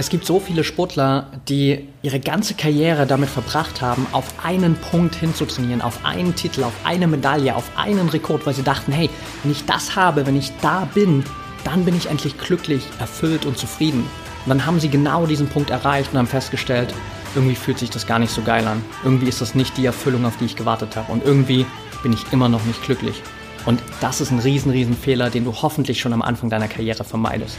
Es gibt so viele Sportler, die ihre ganze Karriere damit verbracht haben, auf einen Punkt hinzutrainieren, auf einen Titel, auf eine Medaille, auf einen Rekord, weil sie dachten, hey, wenn ich das habe, wenn ich da bin, dann bin ich endlich glücklich, erfüllt und zufrieden. Und dann haben sie genau diesen Punkt erreicht und haben festgestellt, irgendwie fühlt sich das gar nicht so geil an. Irgendwie ist das nicht die Erfüllung, auf die ich gewartet habe. Und irgendwie bin ich immer noch nicht glücklich. Und das ist ein riesen, riesen Fehler, den du hoffentlich schon am Anfang deiner Karriere vermeidest.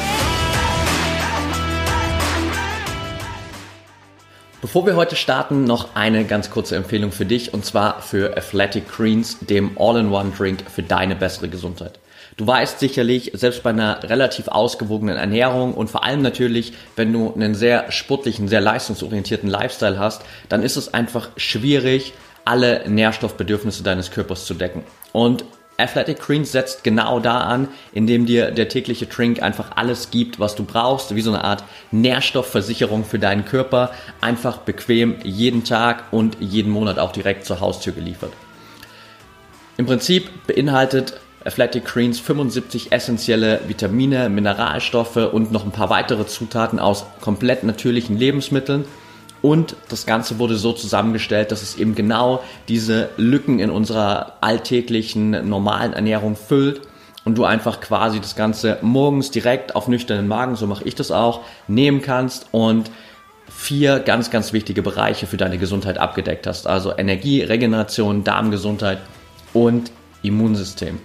Bevor wir heute starten, noch eine ganz kurze Empfehlung für dich und zwar für Athletic Greens, dem All-in-One-Drink für deine bessere Gesundheit. Du weißt sicherlich, selbst bei einer relativ ausgewogenen Ernährung und vor allem natürlich, wenn du einen sehr sportlichen, sehr leistungsorientierten Lifestyle hast, dann ist es einfach schwierig, alle Nährstoffbedürfnisse deines Körpers zu decken. Und Athletic Greens setzt genau da an, indem dir der tägliche Drink einfach alles gibt, was du brauchst, wie so eine Art Nährstoffversicherung für deinen Körper, einfach bequem jeden Tag und jeden Monat auch direkt zur Haustür geliefert. Im Prinzip beinhaltet Athletic Greens 75 essentielle Vitamine, Mineralstoffe und noch ein paar weitere Zutaten aus komplett natürlichen Lebensmitteln und das Ganze wurde so zusammengestellt, dass es eben genau diese Lücken in unserer alltäglichen, normalen Ernährung füllt und du einfach quasi das Ganze morgens direkt auf nüchternen Magen, so mache ich das auch, nehmen kannst und vier ganz, ganz wichtige Bereiche für deine Gesundheit abgedeckt hast. Also Energie, Regeneration, Darmgesundheit und Immunsystem.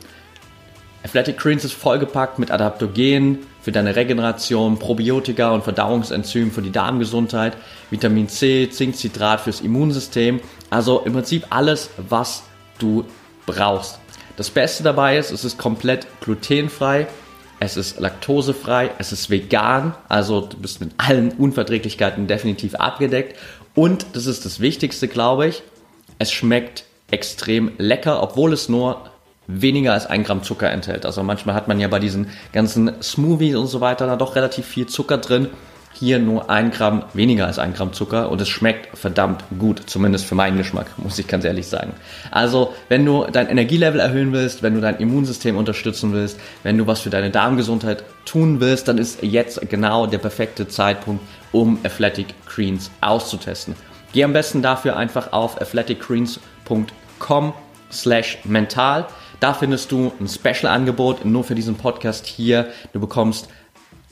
Athletic Greens ist vollgepackt mit Adaptogenen für deine Regeneration, Probiotika und Verdauungsenzym für die Darmgesundheit, Vitamin C, Zinkcitrat fürs Immunsystem. Also im Prinzip alles, was du brauchst. Das Beste dabei ist, es ist komplett glutenfrei, es ist laktosefrei, es ist vegan, also du bist mit allen Unverträglichkeiten definitiv abgedeckt. Und das ist das Wichtigste, glaube ich, es schmeckt extrem lecker, obwohl es nur weniger als ein Gramm Zucker enthält. Also manchmal hat man ja bei diesen ganzen Smoothies und so weiter da doch relativ viel Zucker drin. Hier nur ein Gramm weniger als ein Gramm Zucker und es schmeckt verdammt gut, zumindest für meinen Geschmack, muss ich ganz ehrlich sagen. Also, wenn du dein Energielevel erhöhen willst, wenn du dein Immunsystem unterstützen willst, wenn du was für deine Darmgesundheit tun willst, dann ist jetzt genau der perfekte Zeitpunkt, um Athletic Greens auszutesten. Geh am besten dafür einfach auf athleticgreens.com slash mental. Da findest du ein Special-Angebot nur für diesen Podcast hier. Du bekommst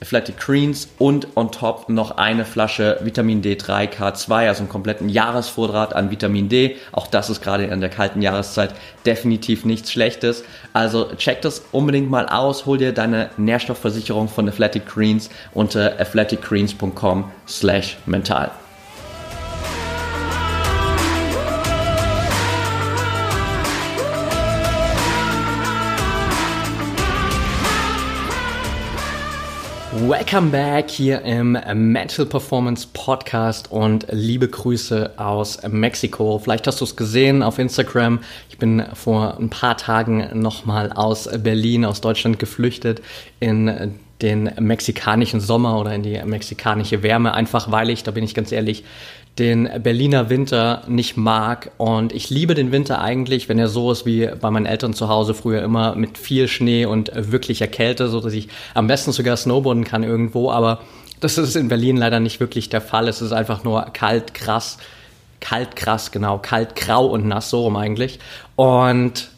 Athletic Greens und on top noch eine Flasche Vitamin D3 K2, also einen kompletten Jahresvorrat an Vitamin D. Auch das ist gerade in der kalten Jahreszeit definitiv nichts Schlechtes. Also check das unbedingt mal aus, hol dir deine Nährstoffversicherung von Athletic Greens unter athleticgreens.com slash mental. Welcome back hier im Mental Performance Podcast und liebe Grüße aus Mexiko. Vielleicht hast du es gesehen auf Instagram. Ich bin vor ein paar Tagen nochmal aus Berlin, aus Deutschland geflüchtet in den mexikanischen Sommer oder in die mexikanische Wärme, einfach weil ich, da bin ich ganz ehrlich, den Berliner Winter nicht mag. Und ich liebe den Winter eigentlich, wenn er so ist wie bei meinen Eltern zu Hause früher immer mit viel Schnee und wirklicher Kälte, so dass ich am besten sogar snowboarden kann irgendwo. Aber das ist in Berlin leider nicht wirklich der Fall. Es ist einfach nur kalt, krass, kalt, krass, genau, kalt, grau und nass, so rum eigentlich. Und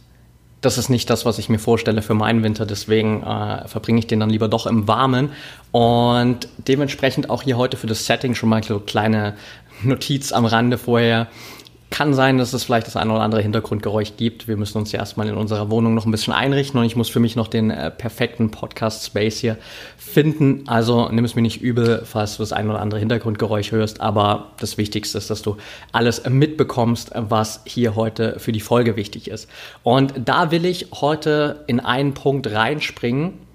das ist nicht das, was ich mir vorstelle für meinen Winter. Deswegen äh, verbringe ich den dann lieber doch im Warmen. Und dementsprechend auch hier heute für das Setting schon mal so kleine Notiz am Rande vorher. Kann sein, dass es vielleicht das eine oder andere Hintergrundgeräusch gibt. Wir müssen uns ja erstmal in unserer Wohnung noch ein bisschen einrichten und ich muss für mich noch den äh, perfekten Podcast-Space hier finden. Also nimm es mir nicht übel, falls du das eine oder andere Hintergrundgeräusch hörst, aber das Wichtigste ist, dass du alles mitbekommst, was hier heute für die Folge wichtig ist. Und da will ich heute in einen Punkt reinspringen,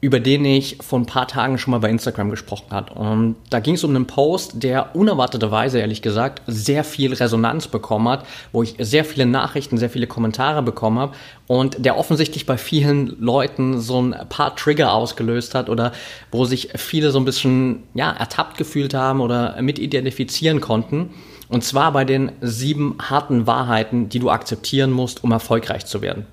über den ich vor ein paar Tagen schon mal bei Instagram gesprochen habe. Und da ging es um einen Post, der unerwarteterweise, ehrlich gesagt, sehr viel Resonanz bekommen hat, wo ich sehr viele Nachrichten, sehr viele Kommentare bekommen habe und der offensichtlich bei vielen Leuten so ein paar Trigger ausgelöst hat oder wo sich viele so ein bisschen ja, ertappt gefühlt haben oder mit identifizieren konnten. Und zwar bei den sieben harten Wahrheiten, die du akzeptieren musst, um erfolgreich zu werden.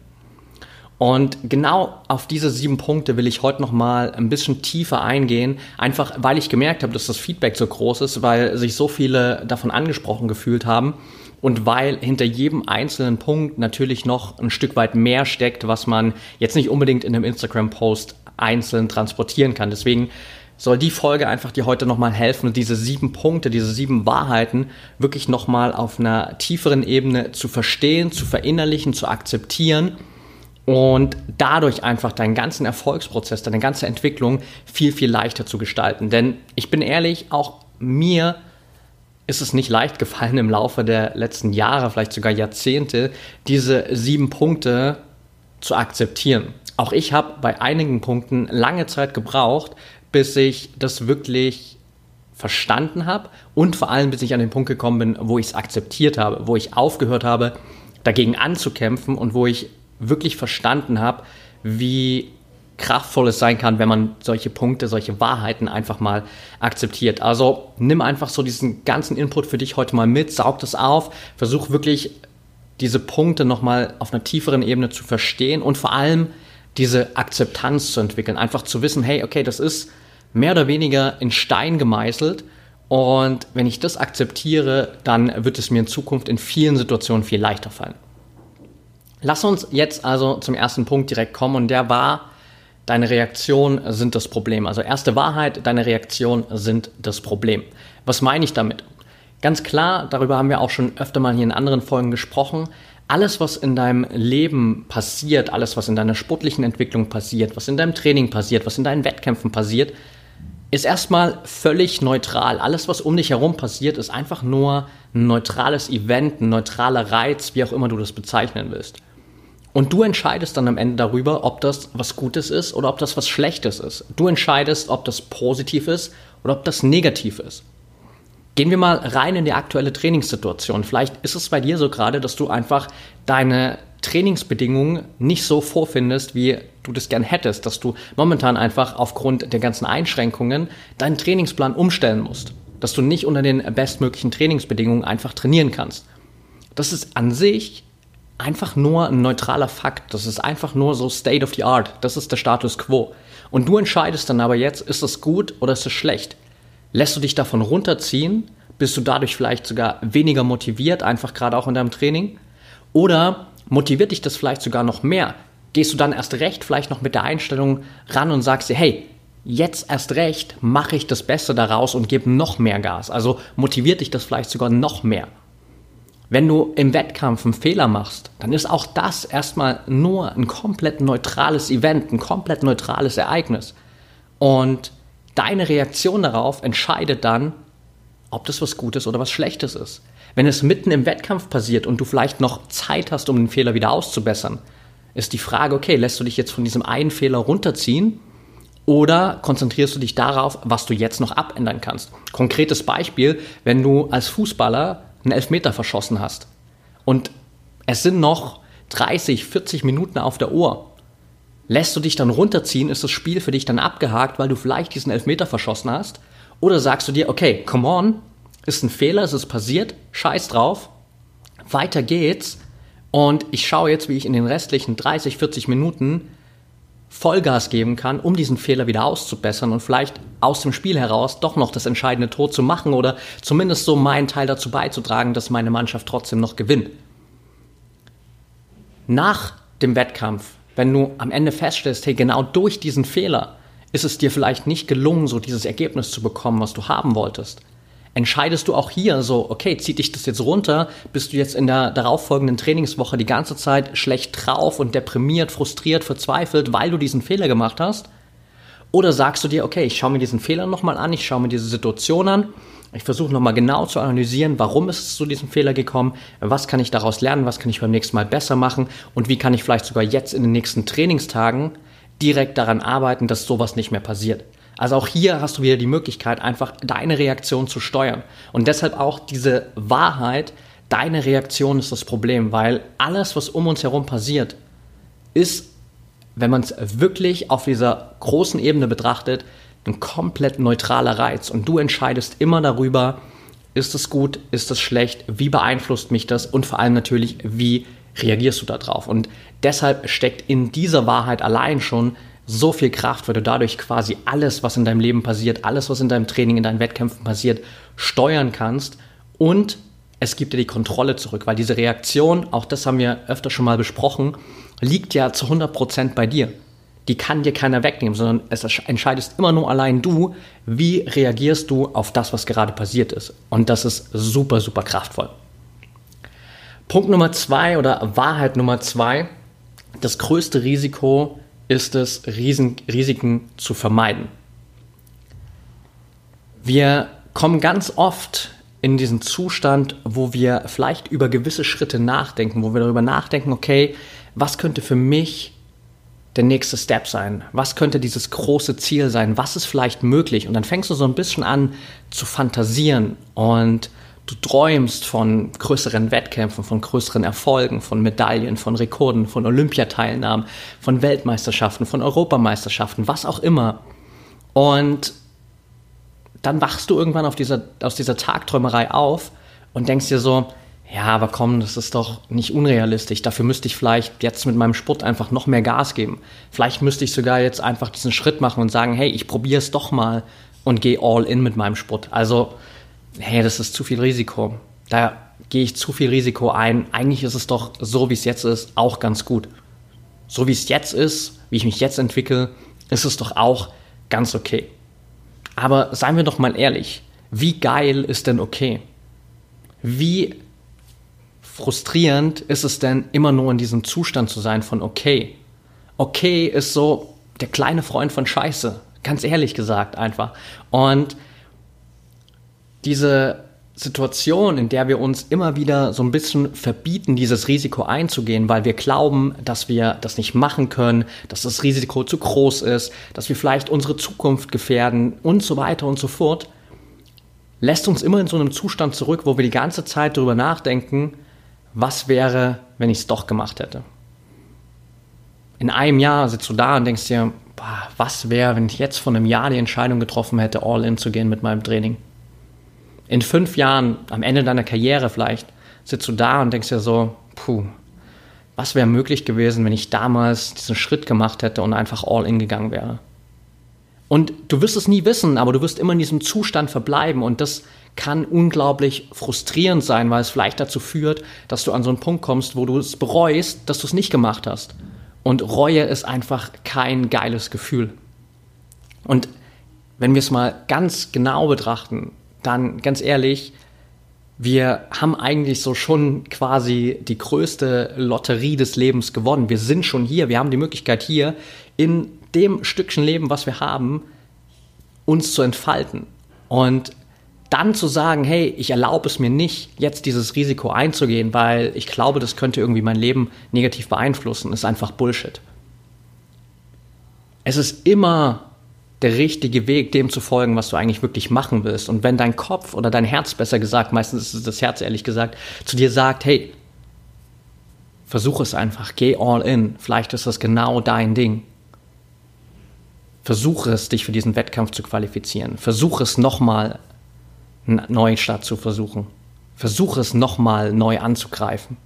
Und genau auf diese sieben Punkte will ich heute nochmal ein bisschen tiefer eingehen, einfach weil ich gemerkt habe, dass das Feedback so groß ist, weil sich so viele davon angesprochen gefühlt haben und weil hinter jedem einzelnen Punkt natürlich noch ein Stück weit mehr steckt, was man jetzt nicht unbedingt in einem Instagram-Post einzeln transportieren kann. Deswegen soll die Folge einfach dir heute nochmal helfen, diese sieben Punkte, diese sieben Wahrheiten wirklich nochmal auf einer tieferen Ebene zu verstehen, zu verinnerlichen, zu akzeptieren und dadurch einfach deinen ganzen Erfolgsprozess, deine ganze Entwicklung viel, viel leichter zu gestalten. Denn ich bin ehrlich, auch mir ist es nicht leicht gefallen im Laufe der letzten Jahre, vielleicht sogar Jahrzehnte, diese sieben Punkte zu akzeptieren. Auch ich habe bei einigen Punkten lange Zeit gebraucht, bis ich das wirklich verstanden habe und vor allem bis ich an den Punkt gekommen bin, wo ich es akzeptiert habe, wo ich aufgehört habe, dagegen anzukämpfen und wo ich wirklich verstanden habe, wie kraftvoll es sein kann, wenn man solche Punkte, solche Wahrheiten einfach mal akzeptiert. Also nimm einfach so diesen ganzen Input für dich heute mal mit, saug das auf, versuch wirklich diese Punkte nochmal auf einer tieferen Ebene zu verstehen und vor allem diese Akzeptanz zu entwickeln. Einfach zu wissen, hey, okay, das ist mehr oder weniger in Stein gemeißelt und wenn ich das akzeptiere, dann wird es mir in Zukunft in vielen Situationen viel leichter fallen. Lass uns jetzt also zum ersten Punkt direkt kommen und der war, deine Reaktionen sind das Problem. Also erste Wahrheit, deine Reaktionen sind das Problem. Was meine ich damit? Ganz klar, darüber haben wir auch schon öfter mal hier in anderen Folgen gesprochen. Alles, was in deinem Leben passiert, alles, was in deiner sportlichen Entwicklung passiert, was in deinem Training passiert, was in deinen Wettkämpfen passiert, ist erstmal völlig neutral. Alles, was um dich herum passiert, ist einfach nur ein neutrales Event, ein neutraler Reiz, wie auch immer du das bezeichnen willst. Und du entscheidest dann am Ende darüber, ob das was Gutes ist oder ob das was Schlechtes ist. Du entscheidest, ob das positiv ist oder ob das negativ ist. Gehen wir mal rein in die aktuelle Trainingssituation. Vielleicht ist es bei dir so gerade, dass du einfach deine Trainingsbedingungen nicht so vorfindest, wie du das gern hättest, dass du momentan einfach aufgrund der ganzen Einschränkungen deinen Trainingsplan umstellen musst, dass du nicht unter den bestmöglichen Trainingsbedingungen einfach trainieren kannst. Das ist an sich einfach nur ein neutraler Fakt. Das ist einfach nur so State of the Art. Das ist der Status quo. Und du entscheidest dann aber jetzt, ist das gut oder ist es schlecht? Lässt du dich davon runterziehen? Bist du dadurch vielleicht sogar weniger motiviert, einfach gerade auch in deinem Training? Oder motiviert dich das vielleicht sogar noch mehr? Gehst du dann erst recht vielleicht noch mit der Einstellung ran und sagst dir, hey, jetzt erst recht mache ich das Beste daraus und gebe noch mehr Gas. Also motiviert dich das vielleicht sogar noch mehr. Wenn du im Wettkampf einen Fehler machst, dann ist auch das erstmal nur ein komplett neutrales Event, ein komplett neutrales Ereignis. Und deine Reaktion darauf entscheidet dann, ob das was Gutes oder was Schlechtes ist. Wenn es mitten im Wettkampf passiert und du vielleicht noch Zeit hast, um den Fehler wieder auszubessern, ist die Frage, okay, lässt du dich jetzt von diesem einen Fehler runterziehen oder konzentrierst du dich darauf, was du jetzt noch abändern kannst? Konkretes Beispiel, wenn du als Fußballer einen Elfmeter verschossen hast und es sind noch 30, 40 Minuten auf der Uhr, lässt du dich dann runterziehen, ist das Spiel für dich dann abgehakt, weil du vielleicht diesen Elfmeter verschossen hast? Oder sagst du dir, okay, come on, ist ein Fehler, es ist passiert, scheiß drauf, weiter geht's und ich schaue jetzt, wie ich in den restlichen 30, 40 Minuten Vollgas geben kann, um diesen Fehler wieder auszubessern und vielleicht aus dem Spiel heraus doch noch das entscheidende Tor zu machen oder zumindest so meinen Teil dazu beizutragen, dass meine Mannschaft trotzdem noch gewinnt. Nach dem Wettkampf, wenn du am Ende feststellst, hey, genau durch diesen Fehler ist es dir vielleicht nicht gelungen, so dieses Ergebnis zu bekommen, was du haben wolltest, entscheidest du auch hier so, okay, zieht dich das jetzt runter, bist du jetzt in der darauffolgenden Trainingswoche die ganze Zeit schlecht drauf und deprimiert, frustriert, verzweifelt, weil du diesen Fehler gemacht hast? Oder sagst du dir, okay, ich schaue mir diesen Fehler nochmal an, ich schaue mir diese Situation an, ich versuche nochmal genau zu analysieren, warum ist es zu diesem Fehler gekommen, was kann ich daraus lernen, was kann ich beim nächsten Mal besser machen und wie kann ich vielleicht sogar jetzt in den nächsten Trainingstagen direkt daran arbeiten, dass sowas nicht mehr passiert. Also auch hier hast du wieder die Möglichkeit, einfach deine Reaktion zu steuern. Und deshalb auch diese Wahrheit, deine Reaktion ist das Problem, weil alles, was um uns herum passiert, ist, wenn man es wirklich auf dieser großen Ebene betrachtet, ein komplett neutraler Reiz. Und du entscheidest immer darüber, ist es gut, ist es schlecht, wie beeinflusst mich das und vor allem natürlich, wie reagierst du darauf. Und deshalb steckt in dieser Wahrheit allein schon so viel Kraft, weil du dadurch quasi alles, was in deinem Leben passiert, alles, was in deinem Training, in deinen Wettkämpfen passiert, steuern kannst und es gibt dir die Kontrolle zurück, weil diese Reaktion, auch das haben wir öfter schon mal besprochen, liegt ja zu 100% bei dir. Die kann dir keiner wegnehmen, sondern es entscheidest immer nur allein du, wie reagierst du auf das, was gerade passiert ist. Und das ist super, super kraftvoll. Punkt Nummer zwei oder Wahrheit Nummer zwei, das größte Risiko ist es, Riesen, Risiken zu vermeiden. Wir kommen ganz oft in diesen Zustand, wo wir vielleicht über gewisse Schritte nachdenken, wo wir darüber nachdenken, okay, was könnte für mich der nächste Step sein? Was könnte dieses große Ziel sein? Was ist vielleicht möglich? Und dann fängst du so ein bisschen an zu fantasieren und du träumst von größeren Wettkämpfen, von größeren Erfolgen, von Medaillen, von Rekorden, von Olympiateilnahmen, von Weltmeisterschaften, von Europameisterschaften, was auch immer. Und dann wachst du irgendwann dieser, aus dieser Tagträumerei auf und denkst dir so, ja, aber komm, das ist doch nicht unrealistisch. Dafür müsste ich vielleicht jetzt mit meinem Sport einfach noch mehr Gas geben. Vielleicht müsste ich sogar jetzt einfach diesen Schritt machen und sagen, hey, ich probiere es doch mal und gehe all in mit meinem Sport. Also hey, das ist zu viel Risiko. Da gehe ich zu viel Risiko ein. Eigentlich ist es doch so, wie es jetzt ist, auch ganz gut. So wie es jetzt ist, wie ich mich jetzt entwickle, ist es doch auch ganz okay. Aber seien wir doch mal ehrlich, wie geil ist denn okay? Wie frustrierend ist es denn, immer nur in diesem Zustand zu sein von okay? Okay ist so der kleine Freund von Scheiße, ganz ehrlich gesagt einfach. Und diese Situation, in der wir uns immer wieder so ein bisschen verbieten, dieses Risiko einzugehen, weil wir glauben, dass wir das nicht machen können, dass das Risiko zu groß ist, dass wir vielleicht unsere Zukunft gefährden und so weiter und so fort, lässt uns immer in so einem Zustand zurück, wo wir die ganze Zeit darüber nachdenken, was wäre, wenn ich es doch gemacht hätte. In einem Jahr sitzt du da und denkst dir, boah, was wäre, wenn ich jetzt vor einem Jahr die Entscheidung getroffen hätte, all in zu gehen mit meinem Training in fünf Jahren, am Ende deiner Karriere vielleicht, sitzt du da und denkst dir so, puh, was wäre möglich gewesen, wenn ich damals diesen Schritt gemacht hätte und einfach all in gegangen wäre. Und du wirst es nie wissen, aber du wirst immer in diesem Zustand verbleiben und das kann unglaublich frustrierend sein, weil es vielleicht dazu führt, dass du an so einen Punkt kommst, wo du es bereust, dass du es nicht gemacht hast. Und Reue ist einfach kein geiles Gefühl. Und wenn wir es mal ganz genau betrachten, dann ganz ehrlich, wir haben eigentlich so schon quasi die größte Lotterie des Lebens gewonnen. Wir sind schon hier, wir haben die Möglichkeit hier in dem Stückchen Leben, was wir haben, uns zu entfalten. Und dann zu sagen, hey, ich erlaube es mir nicht, jetzt dieses Risiko einzugehen, weil ich glaube, das könnte irgendwie mein Leben negativ beeinflussen, ist einfach Bullshit. Es ist immer der richtige Weg, dem zu folgen, was du eigentlich wirklich machen willst. Und wenn dein Kopf oder dein Herz, besser gesagt, meistens ist es das Herz ehrlich gesagt, zu dir sagt, hey, versuch es einfach, geh all in, vielleicht ist das genau dein Ding. Versuche es, dich für diesen Wettkampf zu qualifizieren. Versuche es nochmal, einen Neustart zu versuchen. Versuche es nochmal neu anzugreifen.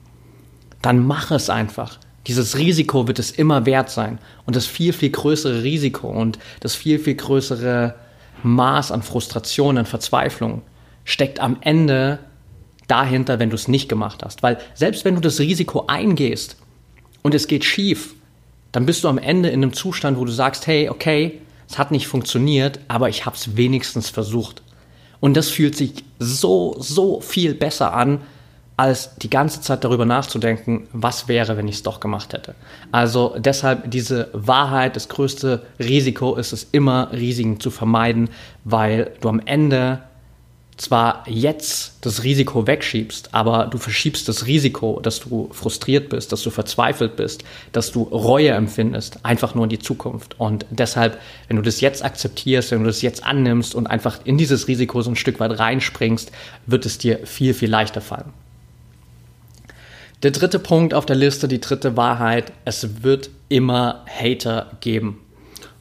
Dann mach es einfach dieses Risiko wird es immer wert sein. Und das viel, viel größere Risiko und das viel, viel größere Maß an Frustration, an Verzweiflung steckt am Ende dahinter, wenn du es nicht gemacht hast. Weil selbst wenn du das Risiko eingehst und es geht schief, dann bist du am Ende in einem Zustand, wo du sagst, hey, okay, es hat nicht funktioniert, aber ich habe es wenigstens versucht. Und das fühlt sich so, so viel besser an, als die ganze Zeit darüber nachzudenken, was wäre, wenn ich es doch gemacht hätte. Also deshalb diese Wahrheit, das größte Risiko ist es immer, Risiken zu vermeiden, weil du am Ende zwar jetzt das Risiko wegschiebst, aber du verschiebst das Risiko, dass du frustriert bist, dass du verzweifelt bist, dass du Reue empfindest, einfach nur in die Zukunft. Und deshalb, wenn du das jetzt akzeptierst, wenn du das jetzt annimmst und einfach in dieses Risiko so ein Stück weit reinspringst, wird es dir viel, viel leichter fallen. Der dritte Punkt auf der Liste, die dritte Wahrheit, es wird immer Hater geben.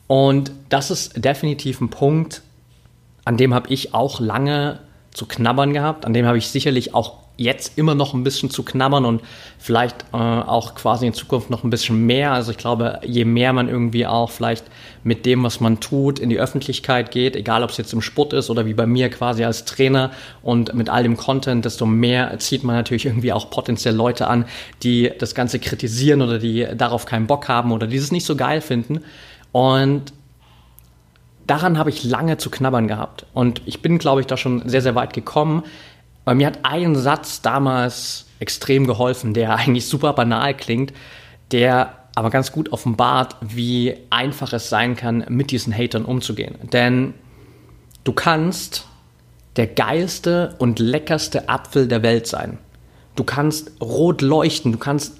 Und das ist definitiv ein Punkt, an dem habe ich auch lange zu knabbern gehabt. An dem habe ich sicherlich auch jetzt immer noch ein bisschen zu knabbern und vielleicht äh, auch quasi in Zukunft noch ein bisschen mehr. Also ich glaube, je mehr man irgendwie auch vielleicht mit dem, was man tut, in die Öffentlichkeit geht, egal ob es jetzt im Sport ist oder wie bei mir quasi als Trainer und mit all dem Content, desto mehr zieht man natürlich irgendwie auch potenziell Leute an, die das Ganze kritisieren oder die darauf keinen Bock haben oder dieses nicht so geil finden. Und daran habe ich lange zu knabbern gehabt. Und ich bin, glaube ich, da schon sehr, sehr weit gekommen. Weil mir hat ein Satz damals extrem geholfen, der eigentlich super banal klingt, der aber ganz gut offenbart, wie einfach es sein kann, mit diesen Hatern umzugehen. Denn du kannst der geilste und leckerste Apfel der Welt sein. Du kannst rot leuchten, du kannst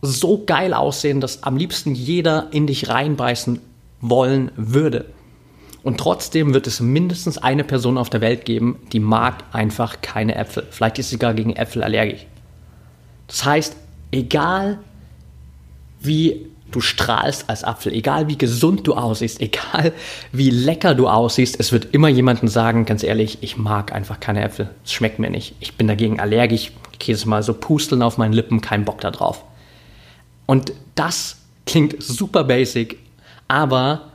so geil aussehen, dass am liebsten jeder in dich reinbeißen wollen würde. Und trotzdem wird es mindestens eine Person auf der Welt geben, die mag einfach keine Äpfel. Vielleicht ist sie gar gegen Äpfel allergisch. Das heißt, egal wie du strahlst als Apfel, egal wie gesund du aussiehst, egal wie lecker du aussiehst, es wird immer jemanden sagen, ganz ehrlich, ich mag einfach keine Äpfel. Es schmeckt mir nicht. Ich bin dagegen allergisch. Jetzt mal so pusteln auf meinen Lippen, kein Bock da drauf. Und das klingt super basic, aber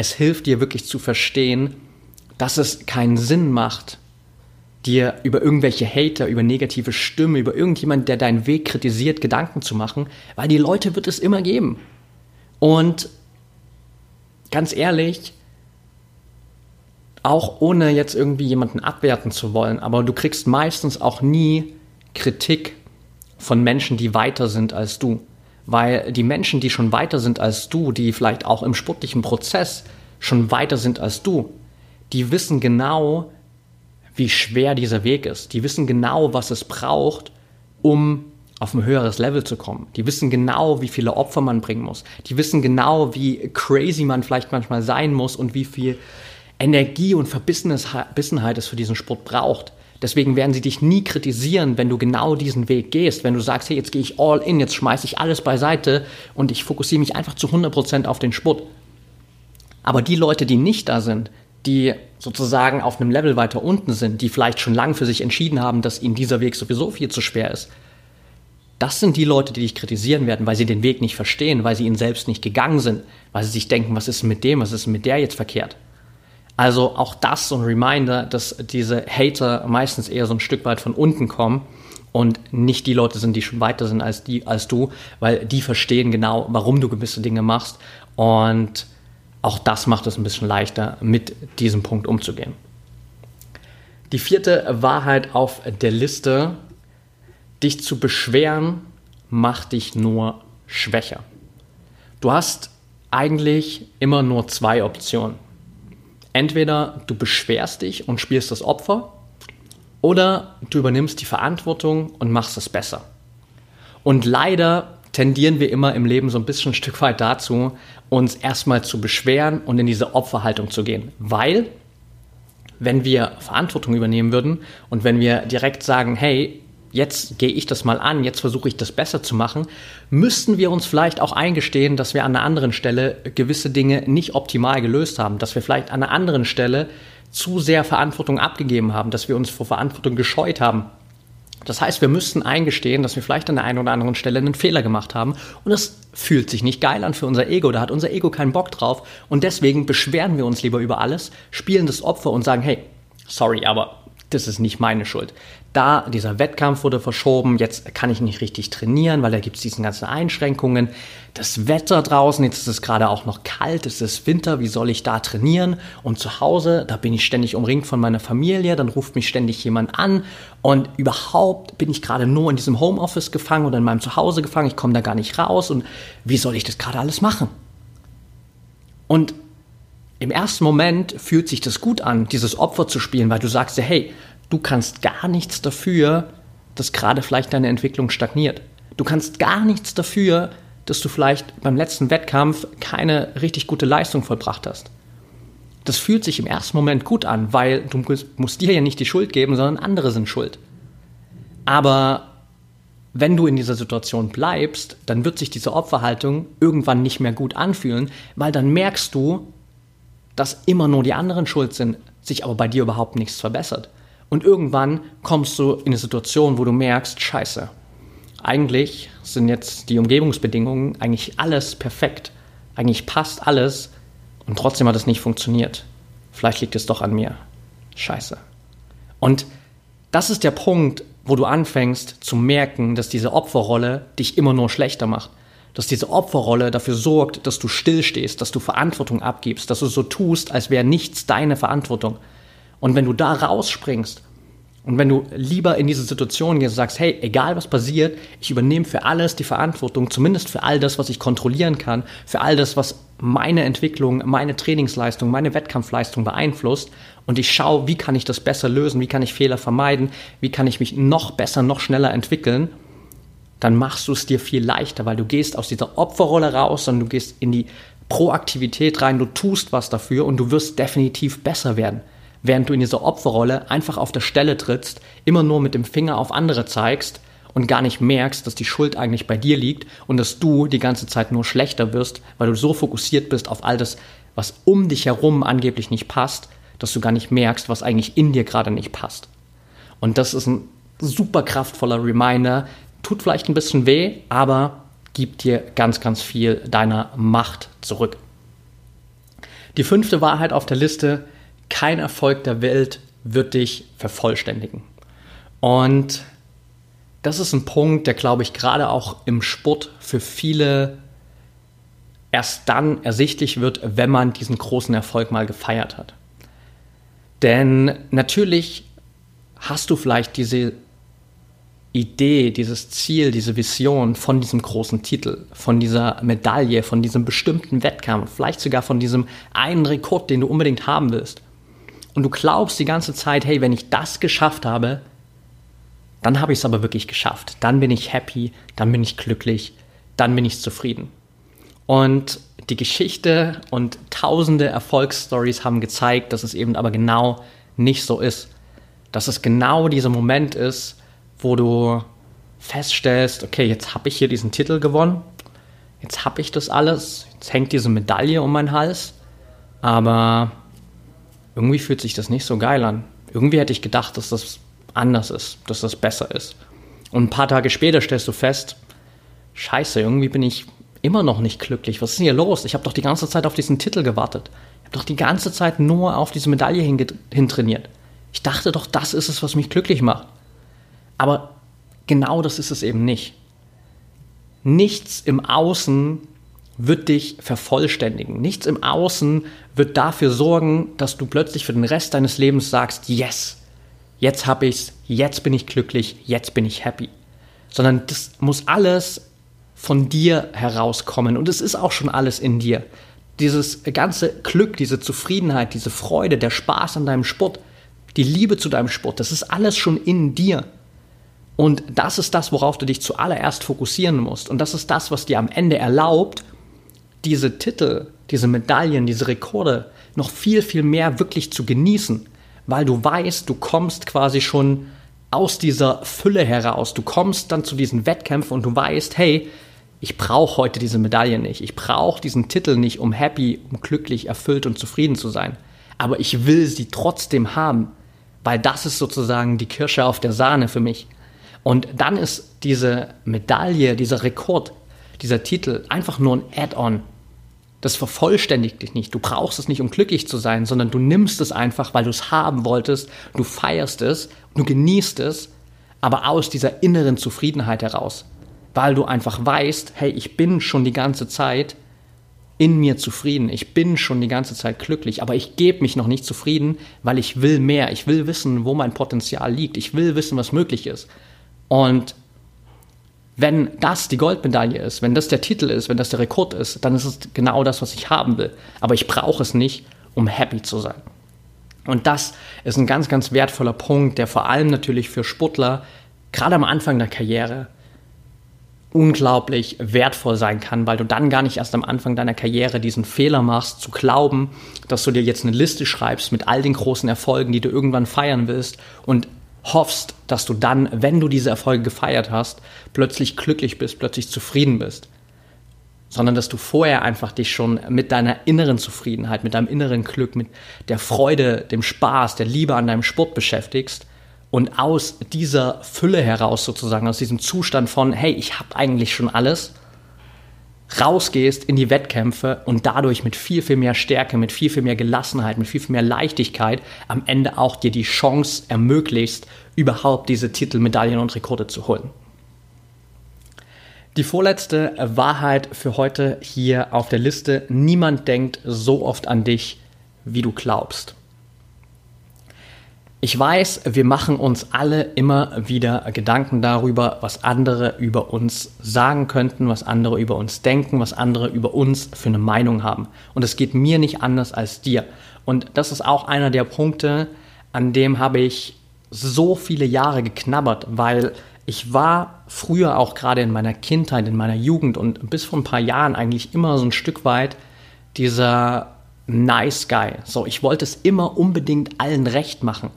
es hilft dir wirklich zu verstehen, dass es keinen Sinn macht, dir über irgendwelche Hater, über negative Stimmen, über irgendjemand, der deinen Weg kritisiert, Gedanken zu machen, weil die Leute wird es immer geben. Und ganz ehrlich, auch ohne jetzt irgendwie jemanden abwerten zu wollen, aber du kriegst meistens auch nie Kritik von Menschen, die weiter sind als du weil die Menschen, die schon weiter sind als du, die vielleicht auch im sportlichen Prozess schon weiter sind als du, die wissen genau, wie schwer dieser Weg ist. Die wissen genau, was es braucht, um auf ein höheres Level zu kommen. Die wissen genau, wie viele Opfer man bringen muss. Die wissen genau, wie crazy man vielleicht manchmal sein muss und wie viel Energie und Verbissenheit es für diesen Sport braucht. Deswegen werden sie dich nie kritisieren, wenn du genau diesen Weg gehst. Wenn du sagst, hey, jetzt gehe ich all in, jetzt schmeiße ich alles beiseite und ich fokussiere mich einfach zu 100% auf den Sport. Aber die Leute, die nicht da sind, die sozusagen auf einem Level weiter unten sind, die vielleicht schon lange für sich entschieden haben, dass ihnen dieser Weg sowieso viel zu schwer ist, das sind die Leute, die dich kritisieren werden, weil sie den Weg nicht verstehen, weil sie ihn selbst nicht gegangen sind, weil sie sich denken, was ist mit dem, was ist mit der jetzt verkehrt. Also auch das so ein Reminder, dass diese Hater meistens eher so ein Stück weit von unten kommen und nicht die Leute sind, die schon weiter sind als, die, als du, weil die verstehen genau, warum du gewisse Dinge machst. Und auch das macht es ein bisschen leichter, mit diesem Punkt umzugehen. Die vierte Wahrheit auf der Liste, dich zu beschweren, macht dich nur schwächer. Du hast eigentlich immer nur zwei Optionen. Entweder du beschwerst dich und spielst das Opfer oder du übernimmst die Verantwortung und machst es besser. Und leider tendieren wir immer im Leben so ein bisschen ein Stück weit dazu, uns erstmal zu beschweren und in diese Opferhaltung zu gehen. Weil, wenn wir Verantwortung übernehmen würden und wenn wir direkt sagen, hey, jetzt gehe ich das mal an, jetzt versuche ich das besser zu machen, müssten wir uns vielleicht auch eingestehen, dass wir an einer anderen Stelle gewisse Dinge nicht optimal gelöst haben, dass wir vielleicht an einer anderen Stelle zu sehr Verantwortung abgegeben haben, dass wir uns vor Verantwortung gescheut haben. Das heißt, wir müssten eingestehen, dass wir vielleicht an der einen oder anderen Stelle einen Fehler gemacht haben und das fühlt sich nicht geil an für unser Ego, da hat unser Ego keinen Bock drauf und deswegen beschweren wir uns lieber über alles, spielen das Opfer und sagen, hey, sorry, aber das ist nicht meine Schuld. Da, dieser Wettkampf wurde verschoben, jetzt kann ich nicht richtig trainieren, weil da gibt es diese ganzen Einschränkungen. Das Wetter draußen, jetzt ist es gerade auch noch kalt, es ist Winter, wie soll ich da trainieren? Und zu Hause, da bin ich ständig umringt von meiner Familie, dann ruft mich ständig jemand an und überhaupt bin ich gerade nur in diesem Homeoffice gefangen oder in meinem Zuhause gefangen, ich komme da gar nicht raus und wie soll ich das gerade alles machen? Und im ersten Moment fühlt sich das gut an, dieses Opfer zu spielen, weil du sagst dir, hey, du kannst gar nichts dafür, dass gerade vielleicht deine Entwicklung stagniert. Du kannst gar nichts dafür, dass du vielleicht beim letzten Wettkampf keine richtig gute Leistung vollbracht hast. Das fühlt sich im ersten Moment gut an, weil du musst dir ja nicht die Schuld geben, sondern andere sind schuld. Aber wenn du in dieser Situation bleibst, dann wird sich diese Opferhaltung irgendwann nicht mehr gut anfühlen, weil dann merkst du, dass immer nur die anderen schuld sind, sich aber bei dir überhaupt nichts verbessert. Und irgendwann kommst du in eine Situation, wo du merkst, scheiße, eigentlich sind jetzt die Umgebungsbedingungen, eigentlich alles perfekt, eigentlich passt alles und trotzdem hat es nicht funktioniert. Vielleicht liegt es doch an mir. Scheiße. Und das ist der Punkt, wo du anfängst zu merken, dass diese Opferrolle dich immer nur schlechter macht. Dass diese Opferrolle dafür sorgt, dass du stillstehst, dass du Verantwortung abgibst, dass du so tust, als wäre nichts deine Verantwortung. Und wenn du da rausspringst und wenn du lieber in diese Situation gehst und sagst, hey, egal was passiert, ich übernehme für alles die Verantwortung, zumindest für all das, was ich kontrollieren kann, für all das, was meine Entwicklung, meine Trainingsleistung, meine Wettkampfleistung beeinflusst. Und ich schaue, wie kann ich das besser lösen, wie kann ich Fehler vermeiden, wie kann ich mich noch besser, noch schneller entwickeln, dann machst du es dir viel leichter, weil du gehst aus dieser Opferrolle raus, sondern du gehst in die Proaktivität rein, du tust was dafür und du wirst definitiv besser werden während du in dieser Opferrolle einfach auf der Stelle trittst, immer nur mit dem Finger auf andere zeigst und gar nicht merkst, dass die Schuld eigentlich bei dir liegt und dass du die ganze Zeit nur schlechter wirst, weil du so fokussiert bist auf all das, was um dich herum angeblich nicht passt, dass du gar nicht merkst, was eigentlich in dir gerade nicht passt. Und das ist ein super kraftvoller Reminder, tut vielleicht ein bisschen weh, aber gibt dir ganz, ganz viel deiner Macht zurück. Die fünfte Wahrheit auf der Liste, kein Erfolg der Welt wird dich vervollständigen. Und das ist ein Punkt, der, glaube ich, gerade auch im Sport für viele erst dann ersichtlich wird, wenn man diesen großen Erfolg mal gefeiert hat. Denn natürlich hast du vielleicht diese Idee, dieses Ziel, diese Vision von diesem großen Titel, von dieser Medaille, von diesem bestimmten Wettkampf, vielleicht sogar von diesem einen Rekord, den du unbedingt haben willst und du glaubst die ganze Zeit, hey, wenn ich das geschafft habe, dann habe ich es aber wirklich geschafft. Dann bin ich happy, dann bin ich glücklich, dann bin ich zufrieden. Und die Geschichte und tausende Erfolgsstories haben gezeigt, dass es eben aber genau nicht so ist. Dass es genau dieser Moment ist, wo du feststellst, okay, jetzt habe ich hier diesen Titel gewonnen, jetzt habe ich das alles, jetzt hängt diese Medaille um meinen Hals, aber irgendwie fühlt sich das nicht so geil an. Irgendwie hätte ich gedacht, dass das anders ist, dass das besser ist. Und ein paar Tage später stellst du fest, scheiße, irgendwie bin ich immer noch nicht glücklich. Was ist denn hier los? Ich habe doch die ganze Zeit auf diesen Titel gewartet. Ich habe doch die ganze Zeit nur auf diese Medaille hintrainiert. Ich dachte doch, das ist es, was mich glücklich macht. Aber genau das ist es eben nicht. Nichts im Außen wird dich vervollständigen. Nichts im Außen wird dafür sorgen, dass du plötzlich für den Rest deines Lebens sagst, yes, jetzt habe ich's, jetzt bin ich glücklich, jetzt bin ich happy. Sondern das muss alles von dir herauskommen und es ist auch schon alles in dir. Dieses ganze Glück, diese Zufriedenheit, diese Freude, der Spaß an deinem Sport, die Liebe zu deinem Sport, das ist alles schon in dir. Und das ist das, worauf du dich zuallererst fokussieren musst. Und das ist das, was dir am Ende erlaubt, diese Titel, diese Medaillen, diese Rekorde noch viel, viel mehr wirklich zu genießen, weil du weißt, du kommst quasi schon aus dieser Fülle heraus. Du kommst dann zu diesen Wettkämpfen und du weißt, hey, ich brauche heute diese Medaille nicht. Ich brauche diesen Titel nicht, um happy, um glücklich, erfüllt und zufrieden zu sein. Aber ich will sie trotzdem haben, weil das ist sozusagen die Kirsche auf der Sahne für mich. Und dann ist diese Medaille, dieser Rekord, dieser Titel einfach nur ein Add-on. Das vervollständigt dich nicht. Du brauchst es nicht, um glücklich zu sein, sondern du nimmst es einfach, weil du es haben wolltest. Du feierst es, du genießt es, aber aus dieser inneren Zufriedenheit heraus. Weil du einfach weißt, hey, ich bin schon die ganze Zeit in mir zufrieden. Ich bin schon die ganze Zeit glücklich, aber ich gebe mich noch nicht zufrieden, weil ich will mehr. Ich will wissen, wo mein Potenzial liegt. Ich will wissen, was möglich ist. Und wenn das die Goldmedaille ist, wenn das der Titel ist, wenn das der Rekord ist, dann ist es genau das, was ich haben will. Aber ich brauche es nicht, um happy zu sein. Und das ist ein ganz, ganz wertvoller Punkt, der vor allem natürlich für Sportler, gerade am Anfang der Karriere, unglaublich wertvoll sein kann, weil du dann gar nicht erst am Anfang deiner Karriere diesen Fehler machst, zu glauben, dass du dir jetzt eine Liste schreibst mit all den großen Erfolgen, die du irgendwann feiern willst und hoffst, dass du dann, wenn du diese Erfolge gefeiert hast, plötzlich glücklich bist, plötzlich zufrieden bist. Sondern dass du vorher einfach dich schon mit deiner inneren Zufriedenheit, mit deinem inneren Glück, mit der Freude, dem Spaß, der Liebe an deinem Sport beschäftigst und aus dieser Fülle heraus sozusagen, aus diesem Zustand von, hey, ich habe eigentlich schon alles, rausgehst in die Wettkämpfe und dadurch mit viel, viel mehr Stärke, mit viel, viel mehr Gelassenheit, mit viel, viel mehr Leichtigkeit am Ende auch dir die Chance ermöglichst, überhaupt diese Titel, Medaillen und Rekorde zu holen. Die vorletzte Wahrheit für heute hier auf der Liste. Niemand denkt so oft an dich, wie du glaubst. Ich weiß, wir machen uns alle immer wieder Gedanken darüber, was andere über uns sagen könnten, was andere über uns denken, was andere über uns für eine Meinung haben. Und es geht mir nicht anders als dir. Und das ist auch einer der Punkte, an dem habe ich so viele Jahre geknabbert, weil ich war früher auch gerade in meiner Kindheit, in meiner Jugend und bis vor ein paar Jahren eigentlich immer so ein Stück weit dieser Nice Guy. So, ich wollte es immer unbedingt allen recht machen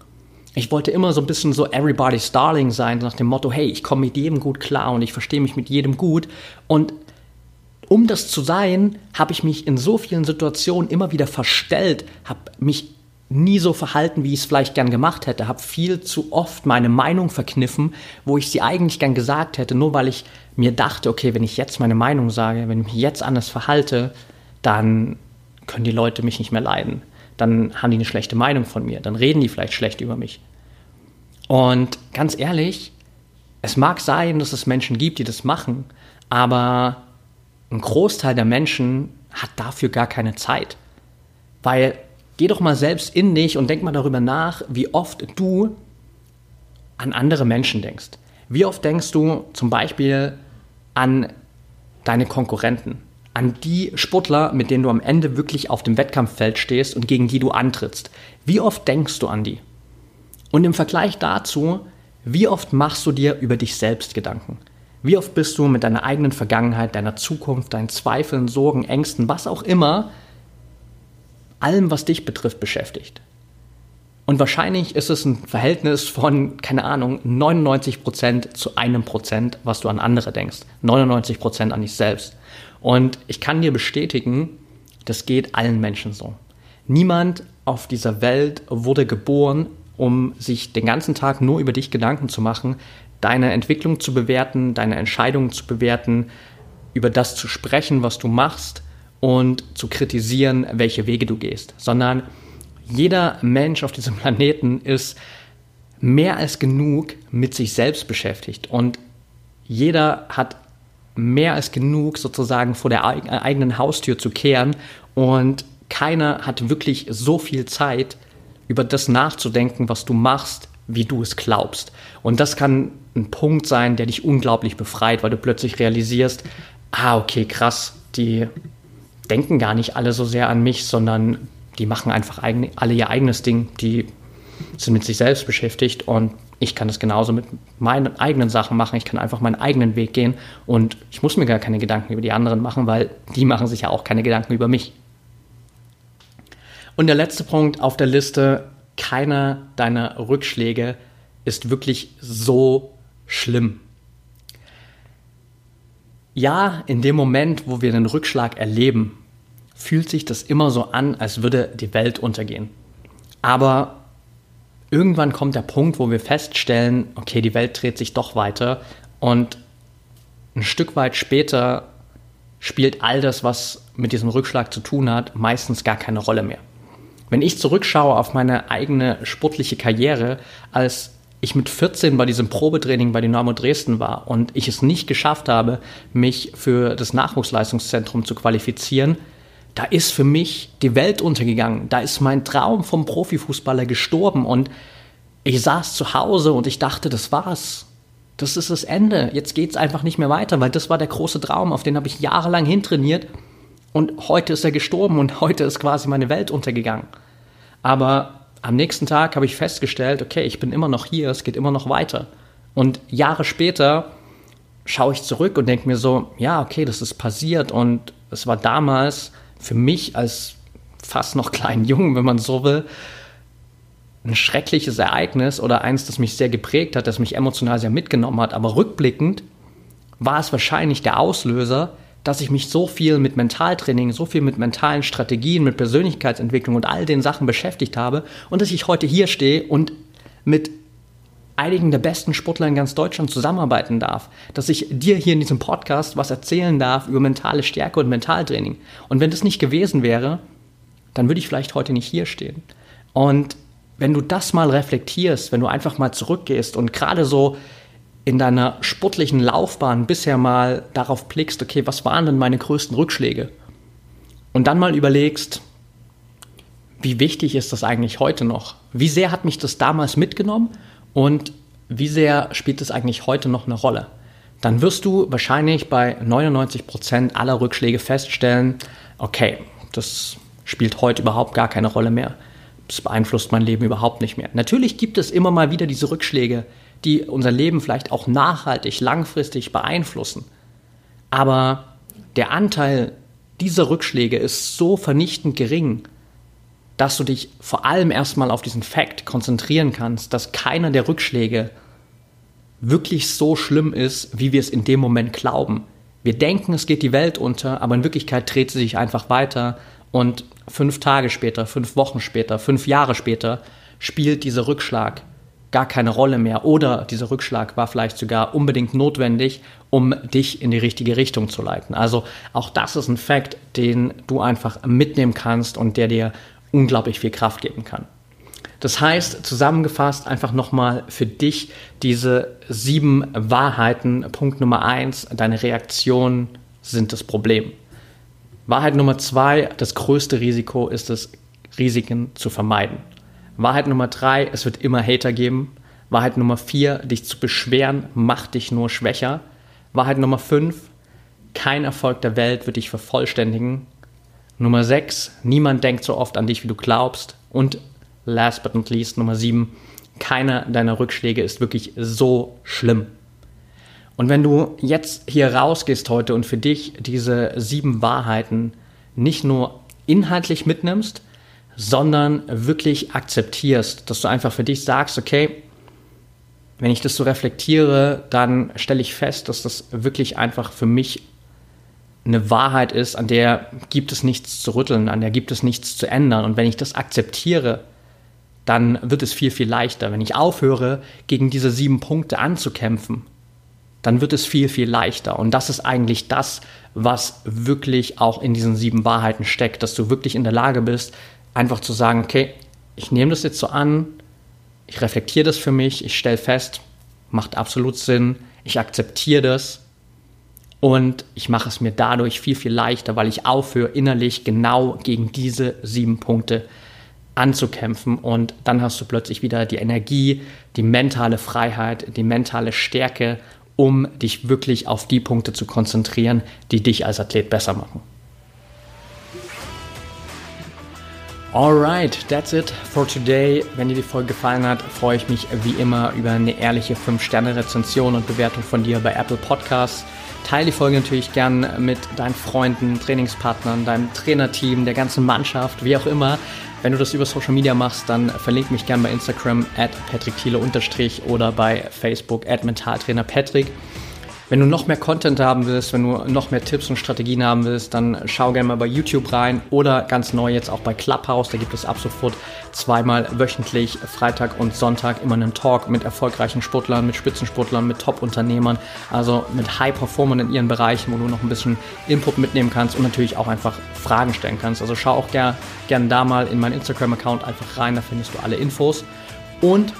ich wollte immer so ein bisschen so Everybody's Darling sein, nach dem Motto, hey, ich komme mit jedem gut klar und ich verstehe mich mit jedem gut. Und um das zu sein, habe ich mich in so vielen Situationen immer wieder verstellt, habe mich nie so verhalten, wie ich es vielleicht gern gemacht hätte, habe viel zu oft meine Meinung verkniffen, wo ich sie eigentlich gern gesagt hätte, nur weil ich mir dachte, okay, wenn ich jetzt meine Meinung sage, wenn ich mich jetzt anders verhalte, dann können die Leute mich nicht mehr leiden dann haben die eine schlechte Meinung von mir, dann reden die vielleicht schlecht über mich. Und ganz ehrlich, es mag sein, dass es Menschen gibt, die das machen, aber ein Großteil der Menschen hat dafür gar keine Zeit. Weil geh doch mal selbst in dich und denk mal darüber nach, wie oft du an andere Menschen denkst. Wie oft denkst du zum Beispiel an deine Konkurrenten? An die Sportler, mit denen du am Ende wirklich auf dem Wettkampffeld stehst und gegen die du antrittst. Wie oft denkst du an die? Und im Vergleich dazu, wie oft machst du dir über dich selbst Gedanken? Wie oft bist du mit deiner eigenen Vergangenheit, deiner Zukunft, deinen Zweifeln, Sorgen, Ängsten, was auch immer, allem, was dich betrifft, beschäftigt? Und wahrscheinlich ist es ein Verhältnis von, keine Ahnung, 99% zu einem Prozent, was du an andere denkst. 99% an dich selbst. Und ich kann dir bestätigen, das geht allen Menschen so. Niemand auf dieser Welt wurde geboren, um sich den ganzen Tag nur über dich Gedanken zu machen, deine Entwicklung zu bewerten, deine Entscheidungen zu bewerten, über das zu sprechen, was du machst und zu kritisieren, welche Wege du gehst, sondern jeder Mensch auf diesem Planeten ist mehr als genug mit sich selbst beschäftigt und jeder hat mehr als genug sozusagen vor der eigenen Haustür zu kehren und keiner hat wirklich so viel Zeit, über das nachzudenken, was du machst, wie du es glaubst. Und das kann ein Punkt sein, der dich unglaublich befreit, weil du plötzlich realisierst, ah, okay, krass, die denken gar nicht alle so sehr an mich, sondern die machen einfach alle ihr eigenes Ding, die sind mit sich selbst beschäftigt und ich kann das genauso mit meinen eigenen Sachen machen. Ich kann einfach meinen eigenen Weg gehen und ich muss mir gar keine Gedanken über die anderen machen, weil die machen sich ja auch keine Gedanken über mich. Und der letzte Punkt auf der Liste, keiner deiner Rückschläge ist wirklich so schlimm. Ja, in dem Moment, wo wir einen Rückschlag erleben, fühlt sich das immer so an, als würde die Welt untergehen. Aber irgendwann kommt der Punkt, wo wir feststellen, okay, die Welt dreht sich doch weiter und ein Stück weit später spielt all das, was mit diesem Rückschlag zu tun hat, meistens gar keine Rolle mehr. Wenn ich zurückschaue auf meine eigene sportliche Karriere, als ich mit 14 bei diesem Probetraining bei Dynamo Dresden war und ich es nicht geschafft habe, mich für das Nachwuchsleistungszentrum zu qualifizieren, da ist für mich die Welt untergegangen. Da ist mein Traum vom Profifußballer gestorben und ich saß zu Hause und ich dachte, das war's. Das ist das Ende. Jetzt geht's einfach nicht mehr weiter, weil das war der große Traum, auf den habe ich jahrelang hintrainiert und heute ist er gestorben und heute ist quasi meine Welt untergegangen. Aber am nächsten Tag habe ich festgestellt, okay, ich bin immer noch hier, es geht immer noch weiter. Und Jahre später schaue ich zurück und denke mir so, ja, okay, das ist passiert und es war damals für mich als fast noch kleinen Jungen, wenn man so will, ein schreckliches Ereignis oder eins, das mich sehr geprägt hat, das mich emotional sehr mitgenommen hat. Aber rückblickend war es wahrscheinlich der Auslöser, dass ich mich so viel mit Mentaltraining, so viel mit mentalen Strategien, mit Persönlichkeitsentwicklung und all den Sachen beschäftigt habe und dass ich heute hier stehe und mit einigen der besten Sportler in ganz Deutschland zusammenarbeiten darf, dass ich dir hier in diesem Podcast was erzählen darf über mentale Stärke und Mentaltraining. Und wenn das nicht gewesen wäre, dann würde ich vielleicht heute nicht hier stehen. Und wenn du das mal reflektierst, wenn du einfach mal zurückgehst und gerade so in deiner sportlichen Laufbahn bisher mal darauf blickst, okay, was waren denn meine größten Rückschläge? Und dann mal überlegst, wie wichtig ist das eigentlich heute noch? Wie sehr hat mich das damals mitgenommen und wie sehr spielt es eigentlich heute noch eine Rolle? Dann wirst du wahrscheinlich bei 99 Prozent aller Rückschläge feststellen, okay, das spielt heute überhaupt gar keine Rolle mehr. Das beeinflusst mein Leben überhaupt nicht mehr. Natürlich gibt es immer mal wieder diese Rückschläge, die unser Leben vielleicht auch nachhaltig, langfristig beeinflussen. Aber der Anteil dieser Rückschläge ist so vernichtend gering, dass du dich vor allem erstmal auf diesen Fakt konzentrieren kannst, dass keiner der Rückschläge wirklich so schlimm ist, wie wir es in dem Moment glauben. Wir denken, es geht die Welt unter, aber in Wirklichkeit dreht sie sich einfach weiter und fünf Tage später, fünf Wochen später, fünf Jahre später spielt dieser Rückschlag gar keine Rolle mehr oder dieser Rückschlag war vielleicht sogar unbedingt notwendig, um dich in die richtige Richtung zu leiten. Also auch das ist ein Fakt, den du einfach mitnehmen kannst und der dir unglaublich viel Kraft geben kann. Das heißt, zusammengefasst einfach nochmal für dich diese sieben Wahrheiten. Punkt Nummer eins, deine Reaktionen sind das Problem. Wahrheit Nummer zwei, das größte Risiko ist es, Risiken zu vermeiden. Wahrheit Nummer drei, es wird immer Hater geben. Wahrheit Nummer vier, dich zu beschweren, macht dich nur schwächer. Wahrheit Nummer fünf, kein Erfolg der Welt wird dich vervollständigen. Nummer sechs, niemand denkt so oft an dich, wie du glaubst. Und last but not least, Nummer sieben, keiner deiner Rückschläge ist wirklich so schlimm. Und wenn du jetzt hier rausgehst heute und für dich diese sieben Wahrheiten nicht nur inhaltlich mitnimmst, sondern wirklich akzeptierst, dass du einfach für dich sagst, okay, wenn ich das so reflektiere, dann stelle ich fest, dass das wirklich einfach für mich eine Wahrheit ist, an der gibt es nichts zu rütteln, an der gibt es nichts zu ändern. Und wenn ich das akzeptiere, dann wird es viel, viel leichter. Wenn ich aufhöre, gegen diese sieben Punkte anzukämpfen, dann wird es viel, viel leichter. Und das ist eigentlich das, was wirklich auch in diesen sieben Wahrheiten steckt, dass du wirklich in der Lage bist, einfach zu sagen, okay, ich nehme das jetzt so an, ich reflektiere das für mich, ich stelle fest, macht absolut Sinn, ich akzeptiere das und ich mache es mir dadurch viel, viel leichter, weil ich aufhöre, innerlich genau gegen diese sieben Punkte anzukämpfen und dann hast du plötzlich wieder die Energie, die mentale Freiheit, die mentale Stärke, um dich wirklich auf die Punkte zu konzentrieren, die dich als Athlet besser machen. Alright, that's it for today. Wenn dir die Folge gefallen hat, freue ich mich wie immer über eine ehrliche 5-Sterne-Rezension und Bewertung von dir bei Apple Podcasts. Teile die Folge natürlich gern mit deinen Freunden, Trainingspartnern, deinem Trainerteam, der ganzen Mannschaft, wie auch immer. Wenn du das über Social Media machst, dann verlink mich gern bei Instagram at Patrick oder bei Facebook at Mentaltrainer Patrick. Wenn du noch mehr Content haben willst, wenn du noch mehr Tipps und Strategien haben willst, dann schau gerne mal bei YouTube rein oder ganz neu jetzt auch bei Clubhouse. Da gibt es ab sofort zweimal wöchentlich, Freitag und Sonntag, immer einen Talk mit erfolgreichen Sportlern, mit Spitzensportlern, mit Top-Unternehmern, also mit High-Performern in ihren Bereichen, wo du noch ein bisschen Input mitnehmen kannst und natürlich auch einfach Fragen stellen kannst. Also schau auch gerne gern da mal in meinen Instagram-Account einfach rein, da findest du alle Infos. Und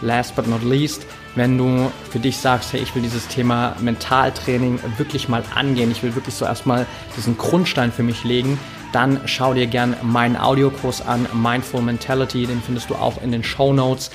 last but not least, wenn du für dich sagst, hey, ich will dieses Thema Mentaltraining wirklich mal angehen, ich will wirklich so erstmal diesen Grundstein für mich legen, dann schau dir gern meinen Audiokurs an, Mindful Mentality, den findest du auch in den Show Notes.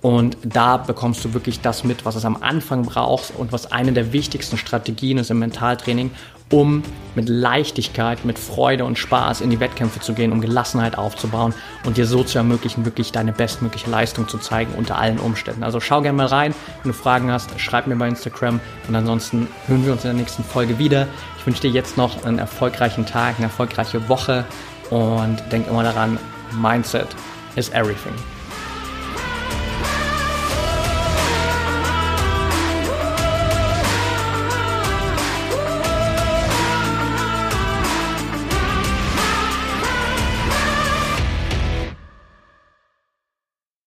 Und da bekommst du wirklich das mit, was es am Anfang brauchst und was eine der wichtigsten Strategien ist im Mentaltraining, um mit Leichtigkeit, mit Freude und Spaß in die Wettkämpfe zu gehen, um Gelassenheit aufzubauen und dir so zu ermöglichen, wirklich deine bestmögliche Leistung zu zeigen unter allen Umständen. Also schau gerne mal rein. Wenn du Fragen hast, schreib mir bei Instagram und ansonsten hören wir uns in der nächsten Folge wieder. Ich wünsche dir jetzt noch einen erfolgreichen Tag, eine erfolgreiche Woche und denk immer daran, Mindset is everything.